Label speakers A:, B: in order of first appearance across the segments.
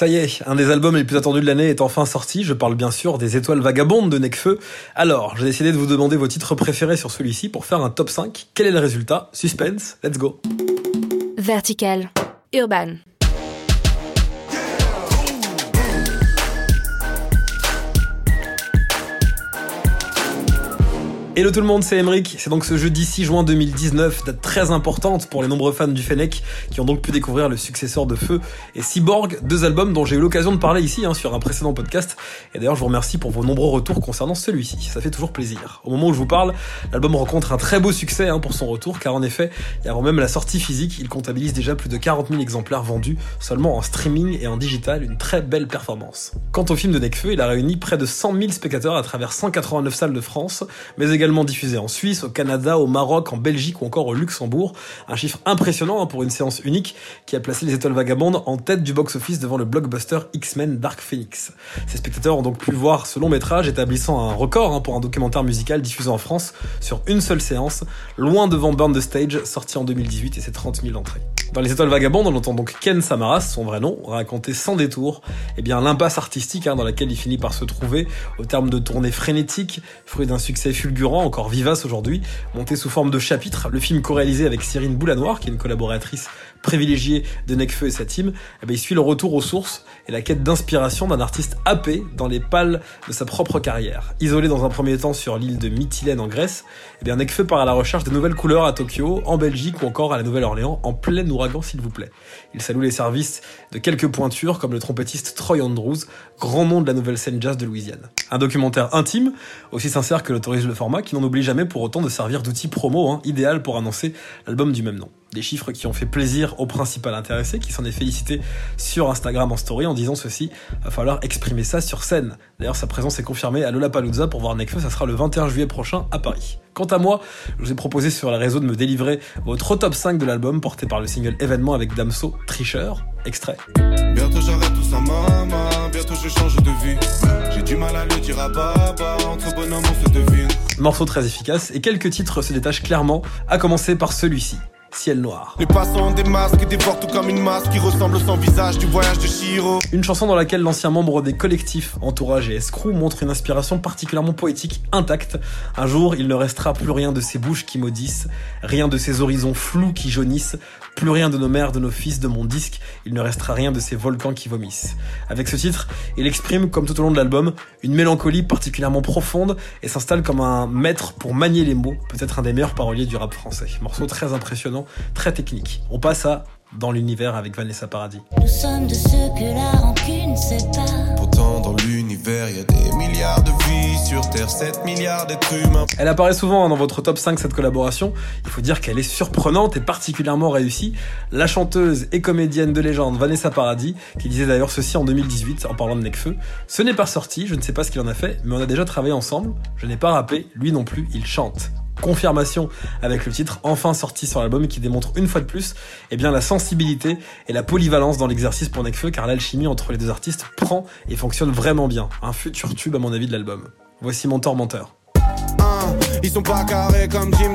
A: Ça y est, un des albums les plus attendus de l'année est enfin sorti. Je parle bien sûr des Étoiles Vagabondes de Necfeu. Alors, j'ai décidé de vous demander vos titres préférés sur celui-ci pour faire un top 5. Quel est le résultat? Suspense, let's go.
B: Vertical, Urban.
A: Hello tout le monde, c'est Emeric. C'est donc ce jeudi 6 juin 2019, date très importante pour les nombreux fans du Fennec qui ont donc pu découvrir le successeur de Feu et Cyborg, deux albums dont j'ai eu l'occasion de parler ici hein, sur un précédent podcast. Et d'ailleurs, je vous remercie pour vos nombreux retours concernant celui-ci. Ça fait toujours plaisir. Au moment où je vous parle, l'album rencontre un très beau succès hein, pour son retour, car en effet, et avant même la sortie physique, il comptabilise déjà plus de 40 000 exemplaires vendus seulement en streaming et en digital, une très belle performance. Quant au film de Necfeu, il a réuni près de 100 000 spectateurs à travers 189 salles de France, mais également diffusé en Suisse, au Canada, au Maroc, en Belgique ou encore au Luxembourg. Un chiffre impressionnant hein, pour une séance unique qui a placé les étoiles vagabondes en tête du box-office devant le blockbuster X-Men Dark Phoenix. Ces spectateurs ont donc pu voir ce long métrage établissant un record hein, pour un documentaire musical diffusé en France sur une seule séance, loin devant Burn the Stage, sorti en 2018 et ses 30 000 entrées. Dans les étoiles vagabondes, on entend donc Ken Samaras, son vrai nom, raconter sans détour, eh bien l'impasse artistique hein, dans laquelle il finit par se trouver, au terme de tournées frénétiques, fruit d'un succès fulgurant, encore vivace aujourd'hui, monté sous forme de chapitre. Le film co-réalisé avec Cyrine Boulanoir, qui est une collaboratrice privilégiée de Necfeu et sa team, eh bien, il suit le retour aux sources et la quête d'inspiration d'un artiste happé dans les pales de sa propre carrière. Isolé dans un premier temps sur l'île de Mytilène en Grèce, eh Necfeu part à la recherche de nouvelles couleurs à Tokyo, en Belgique ou encore à la Nouvelle-Orléans, en plein s'il vous plaît. Il salue les services de quelques pointures comme le trompettiste Troy Andrews, grand nom de la nouvelle scène jazz de Louisiane. Un documentaire intime, aussi sincère que l'autorise le format, qui n'en oublie jamais pour autant de servir d'outil promo, hein, idéal pour annoncer l'album du même nom. Des chiffres qui ont fait plaisir au principal intéressé, qui s'en est félicité sur Instagram en story en disant ceci, va falloir exprimer ça sur scène. D'ailleurs, sa présence est confirmée à Lollapalooza pour voir Nekfeu, ça sera le 21 juillet prochain à Paris. Quant à moi, je vous ai proposé sur les réseaux de me délivrer votre top 5 de l'album porté par le single événement avec Damso, Tricheur, extrait.
C: Bientôt j'arrête tout ça, maman, bientôt je change de vie. J'ai du mal à le dire à papa, entre bonhomme on se devine.
A: Morceau très efficace et quelques titres se détachent clairement, à commencer par celui-ci. Ciel Noir.
C: Les passants des masques, dévorent tout comme une masse qui ressemble sans visage du voyage de Shiro.
A: Une chanson dans laquelle l'ancien membre des collectifs Entourage et Escrew montre une inspiration particulièrement poétique intacte. Un jour, il ne restera plus rien de ces bouches qui maudissent, rien de ces horizons flous qui jaunissent, plus rien de nos mères, de nos fils, de mon disque, il ne restera rien de ces volcans qui vomissent. Avec ce titre, il exprime, comme tout au long de l'album, une mélancolie particulièrement profonde et s'installe comme un maître pour manier les mots, peut-être un des meilleurs paroliers du rap français. Morceau très impressionnant, très technique. On passe à dans l'univers avec Vanessa Paradis.
D: Nous sommes de ceux que la rancune sépare.
C: Pourtant dans l'univers y a des milliards de vies sur Terre, 7 milliards d'êtres humains.
A: Elle apparaît souvent dans votre top 5 cette collaboration. Il faut dire qu'elle est surprenante et particulièrement réussie. La chanteuse et comédienne de légende Vanessa Paradis, qui disait d'ailleurs ceci en 2018 en parlant de Necfeu. Ce n'est pas sorti, je ne sais pas ce qu'il en a fait, mais on a déjà travaillé ensemble. Je n'ai pas rappé, lui non plus, il chante confirmation avec le titre enfin sorti sur l'album qui démontre une fois de plus eh bien, la sensibilité et la polyvalence dans l'exercice pour Necfeu car l'alchimie entre les deux artistes prend et fonctionne vraiment bien. Un futur tube à mon avis de l'album. Voici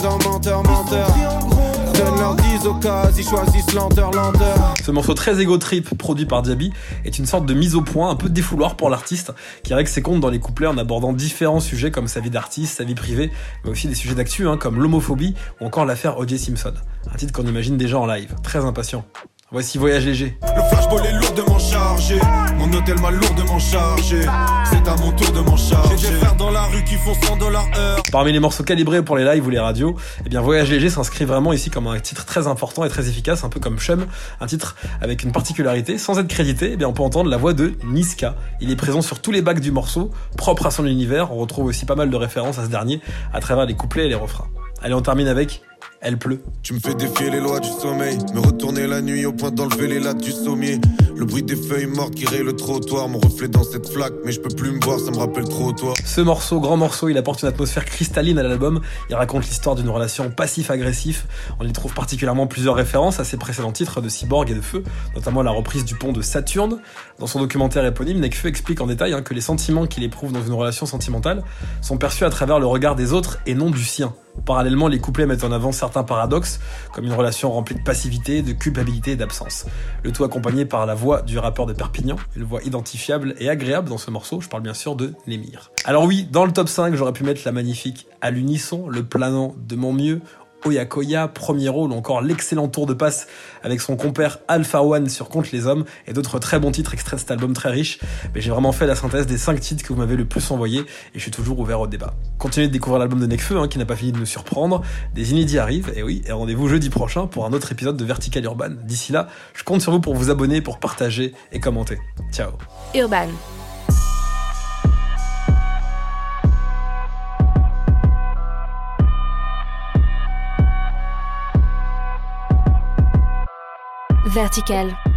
C: dans Menteur, Menteur. Donne leur 10 occasions, ils choisissent lenteur, lenteur.
A: Ce morceau très égo trip produit par Diaby est une sorte de mise au point, un peu défouloir pour l'artiste qui règle ses comptes dans les couplets en abordant différents sujets comme sa vie d'artiste, sa vie privée, mais aussi des sujets d'actu hein, comme l'homophobie ou encore l'affaire O.J. Simpson. Un titre qu'on imagine déjà en live, très impatient. Voici Voyage léger.
C: Le flashball est lourdement chargé, hôtel m'a lourdement chargé. C'est à mon tour de m'en charger. J'ai des frères dans la rue qui font 100 dollars heure.
A: Parmi les morceaux calibrés pour les lives ou les radios, eh bien Voyage léger s'inscrit vraiment ici comme un titre très important et très efficace, un peu comme Chum, un titre avec une particularité, sans être crédité, eh bien on peut entendre la voix de Niska. Il est présent sur tous les bacs du morceau, propre à son univers, on retrouve aussi pas mal de références à ce dernier à travers les couplets et les refrains. Allez, on termine avec Elle pleut.
C: Tu me fais défier les lois du sommeil, me retourner la nuit au point d'enlever les lattes du sommier. Le bruit des feuilles mortes qui rayent le trottoir, mon reflet dans cette flaque, mais je peux plus me voir, ça me rappelle trop toi.
A: Ce morceau, grand morceau, il apporte une atmosphère cristalline à l'album. Il raconte l'histoire d'une relation passif-agressif. On y trouve particulièrement plusieurs références à ses précédents titres de Cyborg et de Feu, notamment la reprise du pont de Saturne. Dans son documentaire éponyme, Nekfeu explique en détail hein, que les sentiments qu'il éprouve dans une relation sentimentale sont perçus à travers le regard des autres et non du sien. Parallèlement, les couplets mettent en avant certains paradoxes, comme une relation remplie de passivité, de culpabilité et d'absence. Le tout accompagné par la voix du rappeur de Perpignan, une voix identifiable et agréable dans ce morceau, je parle bien sûr de Némir. Alors oui, dans le top 5, j'aurais pu mettre la magnifique À l'unisson, le planant de mon mieux, Oyakoya, premier rôle, ou encore l'excellent tour de passe avec son compère Alpha One sur Contre les Hommes, et d'autres très bons titres extraits de cet album très riche. Mais j'ai vraiment fait la synthèse des 5 titres que vous m'avez le plus envoyés, et je suis toujours ouvert au débat. Continuez de découvrir l'album de Necfeu, hein, qui n'a pas fini de nous surprendre. Des inédits arrivent, et oui, et rendez-vous jeudi prochain pour un autre épisode de Vertical Urban. D'ici là, je compte sur vous pour vous abonner, pour partager et commenter. Ciao.
B: Urban. Vertical.